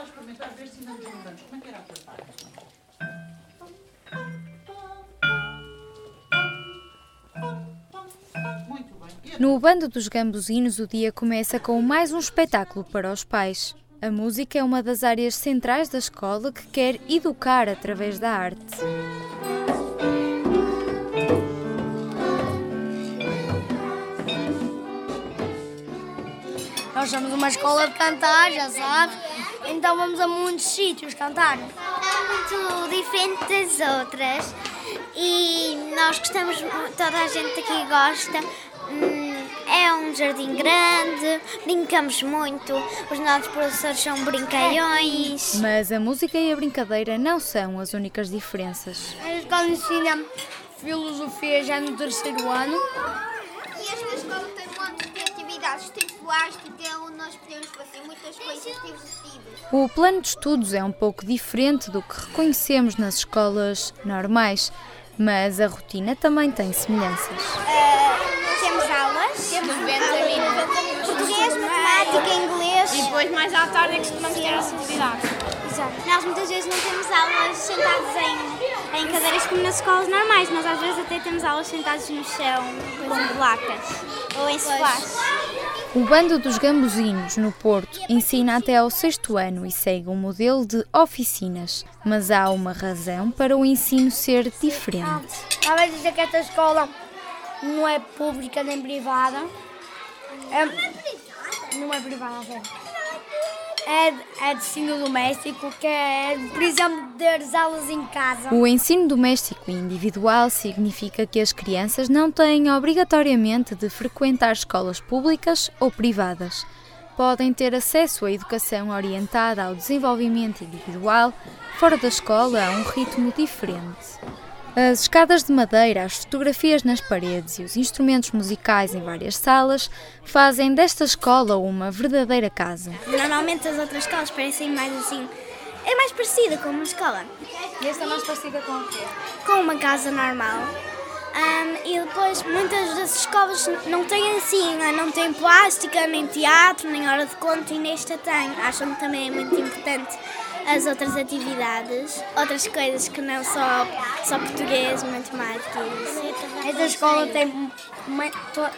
lá experimentar, ver se ainda nos lembramos. Como é que era a tua parte? Muito bem. No Bando dos Gambuzinos, o dia começa com mais um espetáculo para os pais. A música é uma das áreas centrais da escola que quer educar através da arte. Nós somos uma escola de cantar, já sabes, então vamos a muitos sítios cantar. é muito diferente das outras e nós gostamos, toda a gente aqui gosta. Hum, É um jardim grande, brincamos muito, os nossos professores são brincalhões. Mas a música e a brincadeira não são as únicas diferenças. A escola ensina filosofia já no terceiro ano. E esta escola tem um monte de atividades, plástico, onde nós podemos fazer muitas coisas divertidas. O plano de estudos é um pouco diferente do que reconhecemos nas escolas normais, mas a rotina também tem semelhanças. temos aulas, temos português, matemática, inglês. E depois, mais à tarde, é que costumamos ter atividades. Exato. Nós muitas vezes não temos aulas sentados em, em cadeiras como nas escolas normais, nós às vezes até temos aulas sentados no chão, com placas ou em sofás. O Bando dos Gambuzinos, no Porto, ensina até ao sexto ano e segue um modelo de oficinas, mas há uma razão para o ensino ser diferente. Estava a dizer que esta escola não é pública nem privada. É, não é privada, é. É, de- ensino doméstico, que é, ter as aulas em casa. O ensino doméstico individual significa que as crianças não têm obrigatoriamente de frequentar escolas públicas ou privadas. Podem ter acesso à educação orientada ao desenvolvimento individual fora da escola a um ritmo diferente. As escadas de madeira, as fotografias nas paredes e os instrumentos musicais em várias salas fazem desta escola uma verdadeira casa. Normalmente as outras escolas parecem mais assim. É mais parecida com uma escola. E esta é mais parecida com o quê? Com uma casa normal. Ahm, e depois muitas das escolas não têm assim, não têm plástica, nem teatro, nem hora de conto e nesta tem. Acham que também é muito importante as outras atividades, outras coisas que não só, só português, matemática e isso. Esta escola tem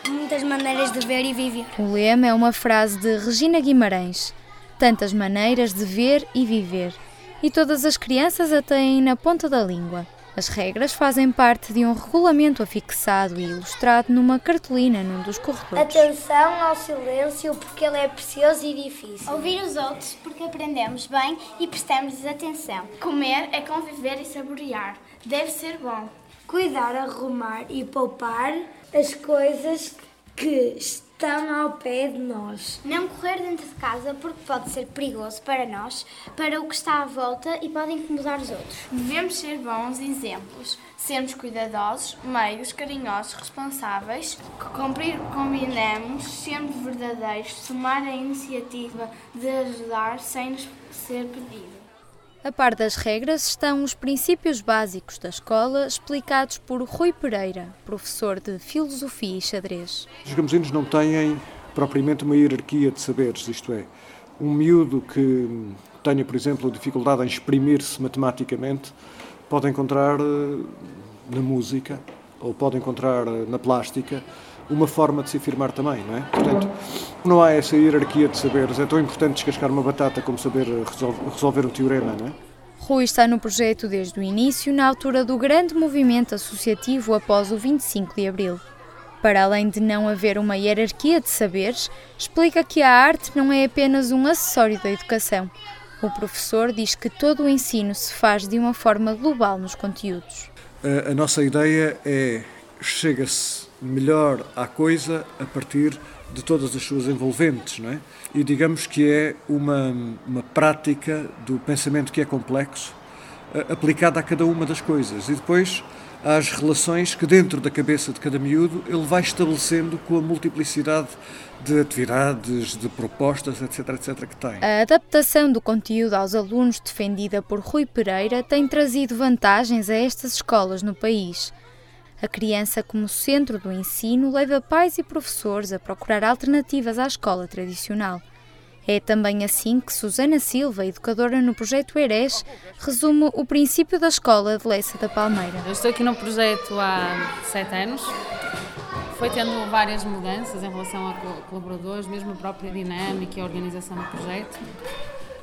muitas maneiras de ver e viver. O lema é uma frase de Regina Guimarães. Tantas maneiras de ver e viver. E todas as crianças a têm na ponta da língua. As regras fazem parte de um regulamento afixado e ilustrado numa cartolina num dos corredores. Atenção ao silêncio, porque ele é precioso e difícil. Ouvir os outros porque aprendemos bem e prestamos atenção. Comer é conviver e saborear. Deve ser bom. Cuidar, arrumar e poupar as coisas que estão ao pé de nós. Não correr dentro de casa porque pode ser perigoso para nós, para o que está à volta e pode incomodar os outros. Devemos ser bons exemplos, sermos cuidadosos, meios, carinhosos, responsáveis, que cumprir o que combinamos, sempre verdadeiros, tomar a iniciativa de ajudar sem nos ser pedido. A par das regras estão os princípios básicos da escola explicados por Rui Pereira, professor de Filosofia e Xadrez. Os gambuzinos não têm propriamente uma hierarquia de saberes, isto é, um miúdo que tenha, por exemplo, dificuldade em exprimir-se matematicamente, pode encontrar eh, na música ou pode encontrar eh, na plástica uma forma de se afirmar também, não é? Portanto, não há essa hierarquia de saberes. É tão importante descascar uma batata como saber eh, resol- resolver um teorema, não é? Rui está no projeto desde o início, na altura do grande movimento associativo após o 25 de Abril. Para além de não haver uma hierarquia de saberes, explica que a arte não é apenas um acessório da educação. O professor diz que todo o ensino se faz de uma forma global nos conteúdos. A, nossa ideia é chega-se melhor à coisa a partir de todas as suas envolventes, não é? E digamos que é uma, uma prática do pensamento que é complexo aplicada a cada uma das coisas e depois às relações que dentro da cabeça de cada miúdo ele vai estabelecendo com a multiplicidade de atividades, de propostas, etc, etc que tem. A adaptação do conteúdo aos alunos defendida por Rui Pereira tem trazido vantagens a estas escolas no país. A criança, como centro do ensino, leva pais e professores a procurar alternativas à escola tradicional. É também assim que Susana Silva, educadora no projeto ERES, resume o princípio da escola de Leça da Palmeira. Eu estou aqui no projeto há sete anos. Foi tendo várias mudanças em relação a colaboradores, mesmo a própria dinâmica e a organização do projeto.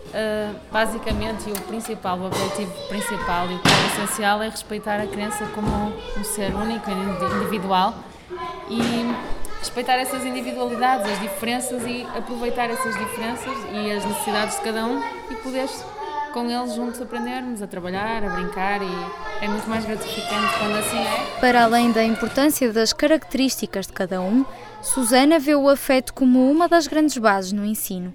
Uh, basicamente, o principal, o objetivo principal e o essencial é respeitar a criança como um ser único, individual e respeitar essas individualidades, as diferenças e aproveitar essas diferenças e as necessidades de cada um e poder com eles juntos aprendermos a trabalhar, a brincar e é muito mais gratificante quando assim é. Para além da importância das características de cada um, Susana vê o afeto como uma das grandes bases no ensino.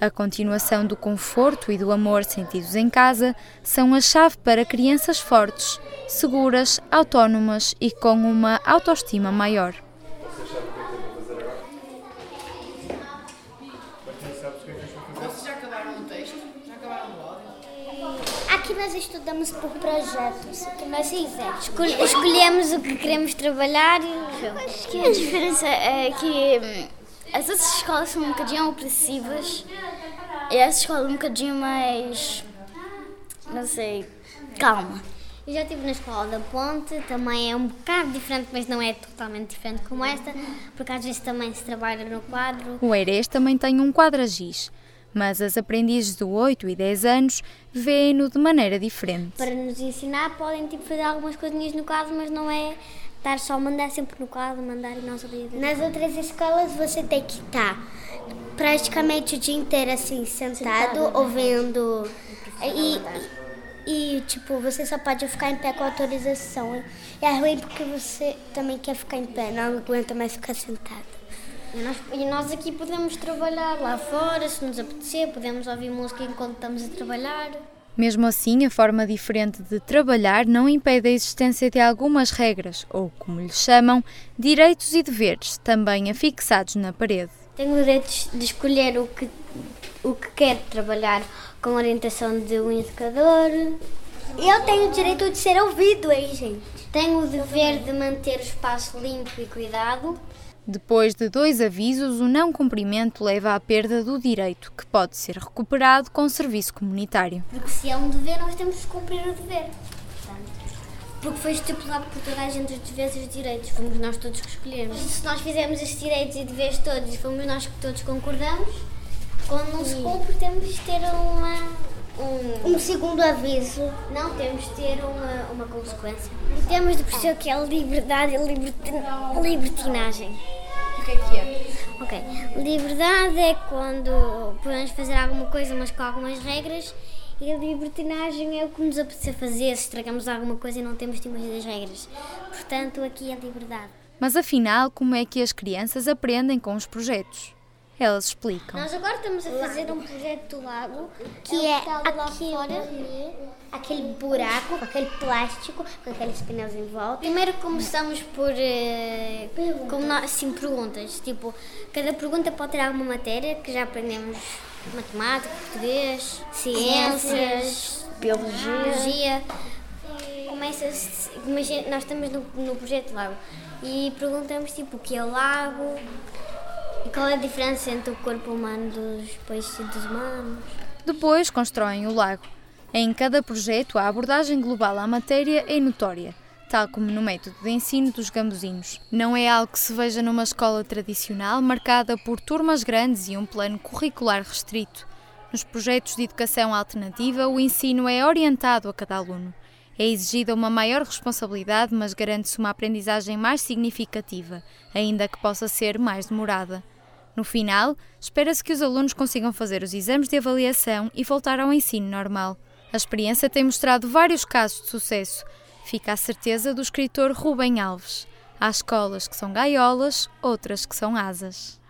A continuação do conforto e do amor sentidos em casa são a chave para crianças fortes, seguras, autónomas e com uma autoestima maior. Aqui nós estudamos por projetos, o que nós escolhemos o que queremos trabalhar e Acho que a diferença é que hum, as outras escolas são um bocadinho opressivas e essa escola é um bocadinho mais, não sei, calma. Eu já estive na escola da Ponte, também é um bocado diferente, mas não é totalmente diferente como esta, porque às vezes também se trabalha no quadro. O Eirês também tem um quadro giz mas as aprendizes de 8 e 10 anos veem-no de maneira diferente. Para nos ensinar, podem tipo, fazer algumas coisinhas no quadro, mas não é estar só a mandar sempre no quadro, mandar e não saber. Nas outras escolas, você tem que estar praticamente o dia inteiro assim, sentado, sentado né? ouvindo. E, e, tipo, você só pode ficar em pé com autorização. E é ruim porque você também quer ficar em pé, não aguenta mais ficar sentado. E nós, e nós aqui podemos trabalhar lá fora, se nos apetecer, podemos ouvir música enquanto estamos a trabalhar. Mesmo assim, a forma diferente de trabalhar não impede a existência de algumas regras, ou, como lhes chamam, direitos e deveres, também afixados na parede. Tenho o direito de escolher o que, o que quero trabalhar com a orientação de um educador. Eu tenho o direito de ser ouvido, hein, gente? Tenho o dever de manter o espaço limpo e cuidado. Depois de dois avisos, o não cumprimento leva à perda do direito, que pode ser recuperado com serviço comunitário. Porque se é um dever, nós temos que cumprir o dever. Porque foi estipulado por toda a gente os deveres e os direitos, fomos nós todos que escolhemos. E se nós fizermos estes direitos e deveres todos e fomos nós que todos concordamos, quando não se cumpre, temos de ter uma, um, um, segundo aviso. Não, temos de ter uma, uma consequência. E temos de perceber o que é liberdade e libertinagem. O que é que é? Ok. Liberdade é quando podemos fazer alguma coisa, mas com algumas regras. E a libertinagem é o que nos apetece fazer se estragamos alguma coisa e não temos de das regras. Portanto, aqui é liberdade. Mas afinal, como é que as crianças aprendem com os projetos? Elas explicam. Nós agora estamos a fazer um projeto do lago que é, aquele, aquele buraco com aquele plástico, com aqueles pneus em volta. Primeiro começamos por uh, como nós, assim, perguntas. Tipo, cada pergunta pode ter alguma matéria que já aprendemos matemática, português, ciências, biologia. biologia. Começa, imagina, nós estamos no, no projeto Lago e perguntamos tipo o que é o lago, e qual é a diferença entre o corpo humano dos peixes e dos humanos? Depois constroem o lago. Em cada projeto, a abordagem global à matéria é notória, tal como no método de ensino dos gambuzinos. Não é algo que se veja numa escola tradicional marcada por turmas grandes e um plano curricular restrito. Nos projetos de educação alternativa, o ensino é orientado a cada aluno. É exigida uma maior responsabilidade, mas garante-se uma aprendizagem mais significativa, ainda que possa ser mais demorada. No final, espera-se que os alunos consigam fazer os exames de avaliação e voltar ao ensino normal. A experiência tem mostrado vários casos de sucesso. Fica a certeza do escritor Rubem Alves. Há escolas que são gaiolas, outras que são asas.